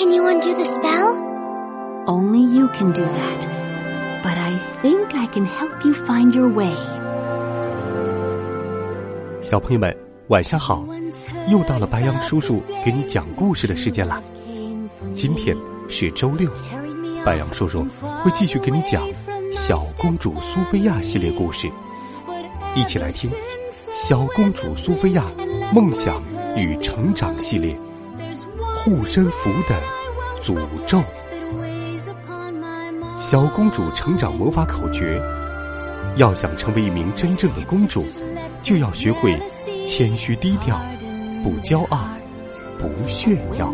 Can you undo the spell? Only you can do that. But I think I can help you find your way. 小朋友们，晚上好！又到了白羊叔叔给你讲故事的时间了。今天是周六，白羊叔叔会继续给你讲《小公主苏菲亚》系列故事，一起来听《小公主苏菲亚梦想与成长系列》护身符的诅咒。小公主成长魔法口诀：要想成为一名真正的公主，就要学会谦虚低调，不骄傲，不炫耀。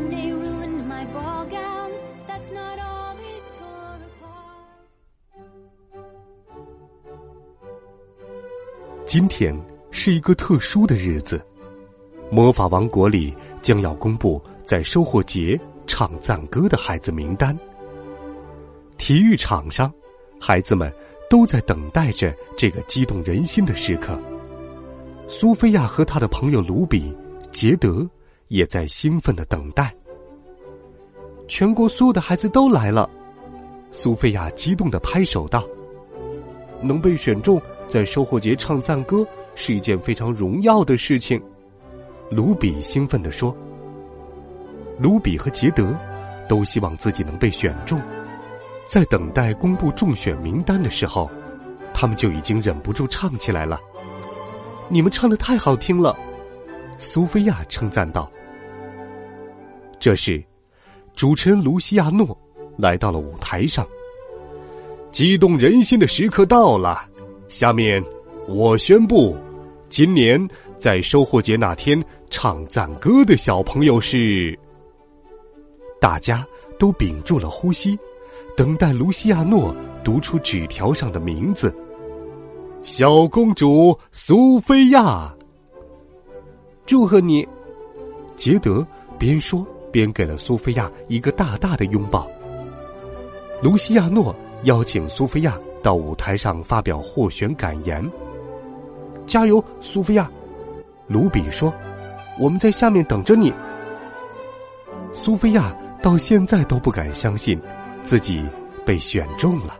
今天是一个特殊的日子，魔法王国里将要公布在收获节唱赞歌的孩子名单。体育场上，孩子们都在等待着这个激动人心的时刻。苏菲亚和他的朋友卢比、杰德也在兴奋的等待。全国所有的孩子都来了，苏菲亚激动的拍手道：“能被选中在收获节唱赞歌是一件非常荣耀的事情。”卢比兴奋的说：“卢比和杰德都希望自己能被选中。”在等待公布中选名单的时候，他们就已经忍不住唱起来了。你们唱的太好听了，苏菲亚称赞道。这时，主持人卢西亚诺来到了舞台上。激动人心的时刻到了，下面我宣布，今年在收获节那天唱赞歌的小朋友是。大家都屏住了呼吸。等待卢西亚诺读出纸条上的名字。小公主苏菲亚，祝贺你！杰德边说边给了苏菲亚一个大大的拥抱。卢西亚诺邀请苏菲亚到舞台上发表获选感言。加油，苏菲亚！卢比说：“我们在下面等着你。”苏菲亚到现在都不敢相信。自己被选中了，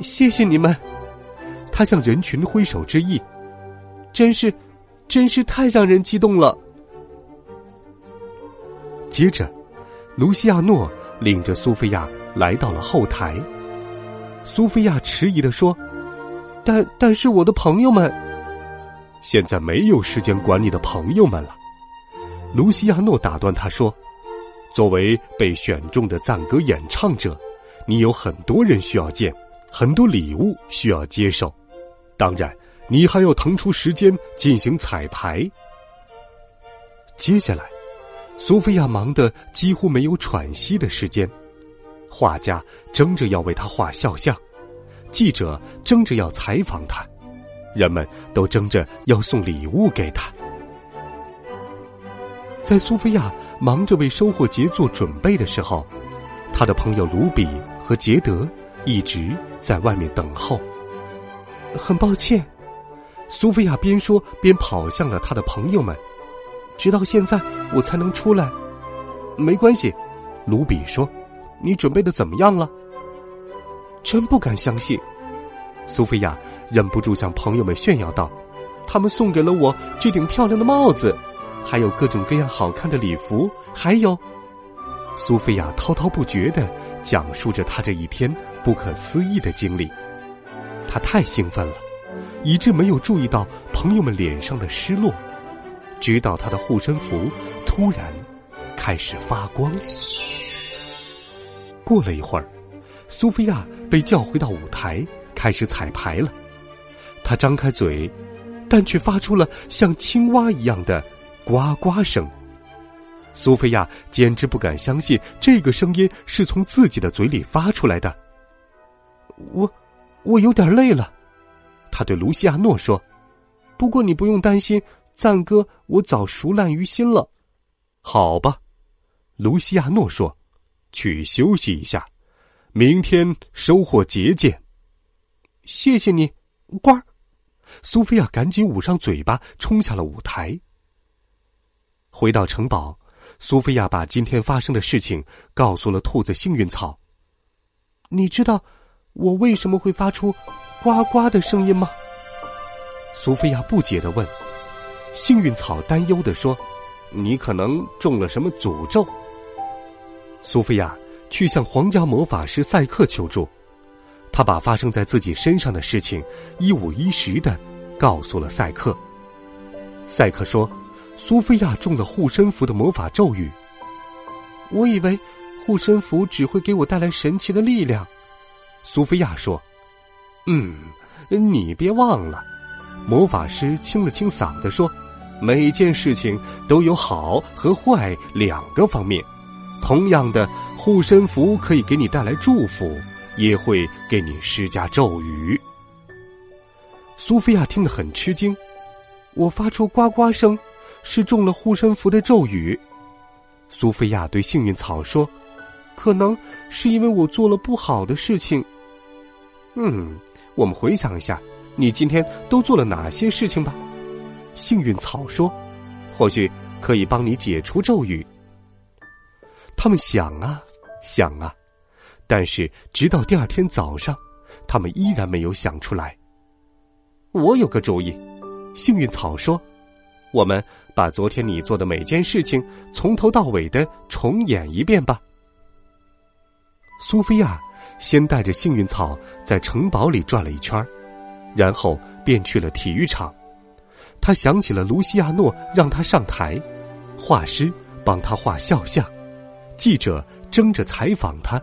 谢谢你们！他向人群挥手致意，真是，真是太让人激动了。接着，卢西亚诺领着苏菲亚来到了后台。苏菲亚迟疑的说：“但但是我的朋友们，现在没有时间管你的朋友们了。”卢西亚诺打断他说。作为被选中的赞歌演唱者，你有很多人需要见，很多礼物需要接受。当然，你还要腾出时间进行彩排。接下来，苏菲亚忙得几乎没有喘息的时间，画家争着要为他画肖像，记者争着要采访他，人们都争着要送礼物给他。在苏菲亚忙着为收获节做准备的时候，他的朋友卢比和杰德一直在外面等候。很抱歉，苏菲亚边说边跑向了他的朋友们。直到现在，我才能出来。没关系，卢比说：“你准备的怎么样了？”真不敢相信，苏菲亚忍不住向朋友们炫耀道：“他们送给了我这顶漂亮的帽子。”还有各种各样好看的礼服，还有，苏菲亚滔滔不绝的讲述着她这一天不可思议的经历。她太兴奋了，以致没有注意到朋友们脸上的失落，直到她的护身符突然开始发光。过了一会儿，苏菲亚被叫回到舞台，开始彩排了。她张开嘴，但却发出了像青蛙一样的。呱呱声，苏菲亚简直不敢相信这个声音是从自己的嘴里发出来的。我，我有点累了，他对卢西亚诺说。不过你不用担心，赞哥，我早熟烂于心了。好吧，卢西亚诺说，去休息一下，明天收获节见。谢谢你，官儿。苏菲亚赶紧捂上嘴巴，冲下了舞台。回到城堡，苏菲亚把今天发生的事情告诉了兔子幸运草。你知道我为什么会发出“呱呱”的声音吗？苏菲亚不解的问。幸运草担忧的说：“你可能中了什么诅咒。”苏菲亚去向皇家魔法师赛克求助。他把发生在自己身上的事情一五一十的告诉了赛克。赛克说：“苏菲亚中了护身符的魔法咒语。我以为护身符只会给我带来神奇的力量。”苏菲亚说：“嗯，你别忘了。”魔法师清了清嗓子说：“每件事情都有好和坏两个方面。同样的，护身符可以给你带来祝福。”也会给你施加咒语。苏菲亚听得很吃惊，我发出呱呱声，是中了护身符的咒语。苏菲亚对幸运草说：“可能是因为我做了不好的事情。”嗯，我们回想一下，你今天都做了哪些事情吧？幸运草说：“或许可以帮你解除咒语。”他们想啊，想啊。但是，直到第二天早上，他们依然没有想出来。我有个主意，幸运草说：“我们把昨天你做的每件事情从头到尾的重演一遍吧。”苏菲亚先带着幸运草在城堡里转了一圈，然后便去了体育场。他想起了卢西亚诺让他上台，画师帮他画肖像，记者争着采访他。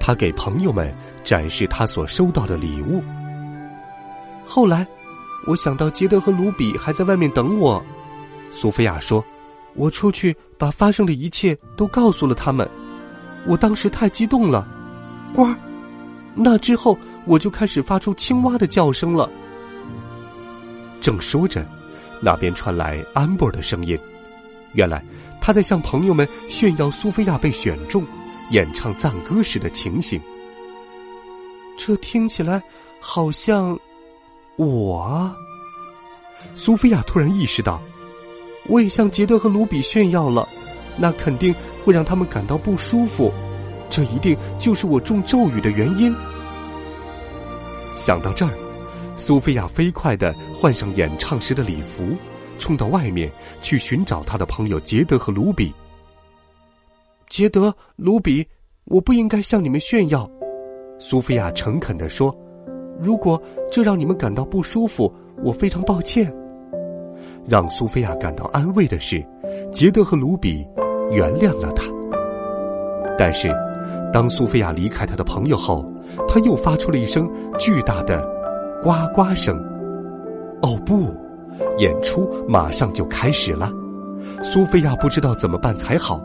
他给朋友们展示他所收到的礼物。后来，我想到杰德和卢比还在外面等我。苏菲亚说：“我出去把发生的一切都告诉了他们。我当时太激动了，呱！那之后我就开始发出青蛙的叫声了。”正说着，那边传来安博的声音。原来他在向朋友们炫耀苏菲亚被选中。演唱赞歌时的情形，这听起来好像我。苏菲亚突然意识到，我也向杰德和卢比炫耀了，那肯定会让他们感到不舒服，这一定就是我中咒语的原因。想到这儿，苏菲亚飞快的换上演唱时的礼服，冲到外面去寻找他的朋友杰德和卢比。杰德、卢比，我不应该向你们炫耀。”苏菲亚诚恳的说，“如果这让你们感到不舒服，我非常抱歉。”让苏菲亚感到安慰的是，杰德和卢比原谅了他。但是，当苏菲亚离开他的朋友后，他又发出了一声巨大的“呱呱”声。哦不，演出马上就开始了，苏菲亚不知道怎么办才好。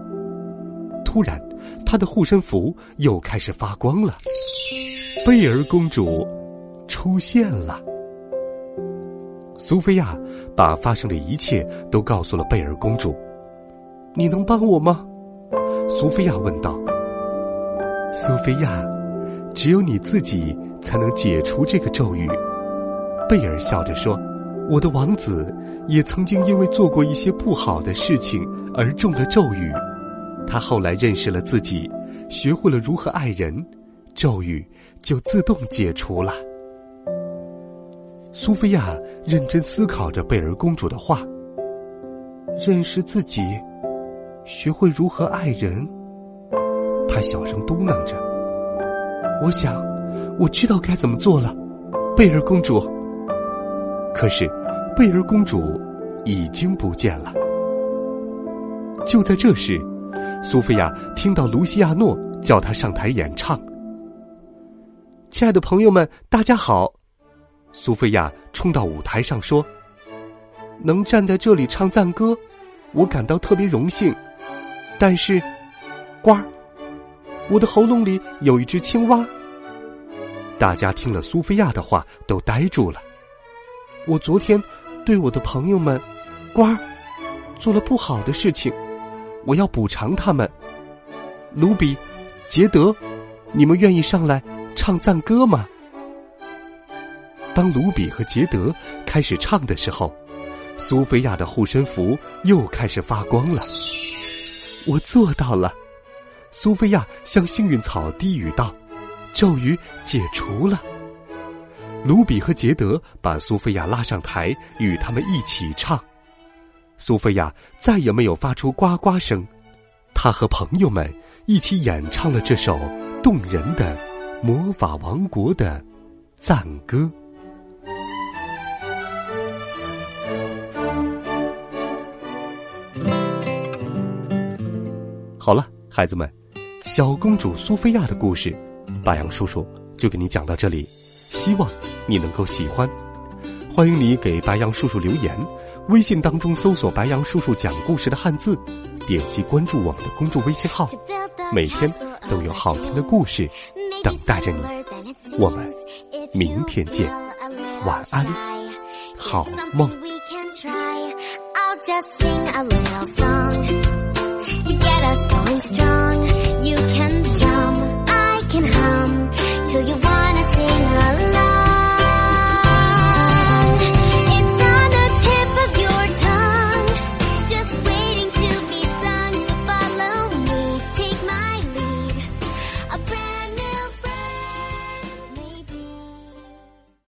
突然，她的护身符又开始发光了。贝儿公主出现了。苏菲亚把发生的一切都告诉了贝尔公主。“你能帮我吗？”苏菲亚问道。“苏菲亚，只有你自己才能解除这个咒语。”贝尔笑着说，“我的王子也曾经因为做过一些不好的事情而中了咒语。”他后来认识了自己，学会了如何爱人，咒语就自动解除了。苏菲亚认真思考着贝尔公主的话。认识自己，学会如何爱人。她小声嘟囔着：“我想，我知道该怎么做了。”贝尔公主。可是，贝尔公主已经不见了。就在这时。苏菲亚听到卢西亚诺叫她上台演唱。亲爱的朋友们，大家好！苏菲亚冲到舞台上说：“能站在这里唱赞歌，我感到特别荣幸。但是，呱，我的喉咙里有一只青蛙。大家听了苏菲亚的话，都呆住了。我昨天对我的朋友们，呱，做了不好的事情，我要补偿他们。卢比，杰德，你们愿意上来唱赞歌吗？当卢比和杰德开始唱的时候，苏菲亚的护身符又开始发光了。我做到了，苏菲亚向幸运草低语道：“咒语解除了。”卢比和杰德把苏菲亚拉上台，与他们一起唱。苏菲亚再也没有发出呱呱声，她和朋友们一起演唱了这首动人的魔法王国的赞歌。好了，孩子们，小公主苏菲亚的故事，白杨叔叔就给你讲到这里。希望你能够喜欢，欢迎你给白杨叔叔留言。微信当中搜索“白杨叔叔讲故事”的汉字，点击关注我们的公众微信号，每天都有好听的故事等待着你。我们明天见，晚安，好梦。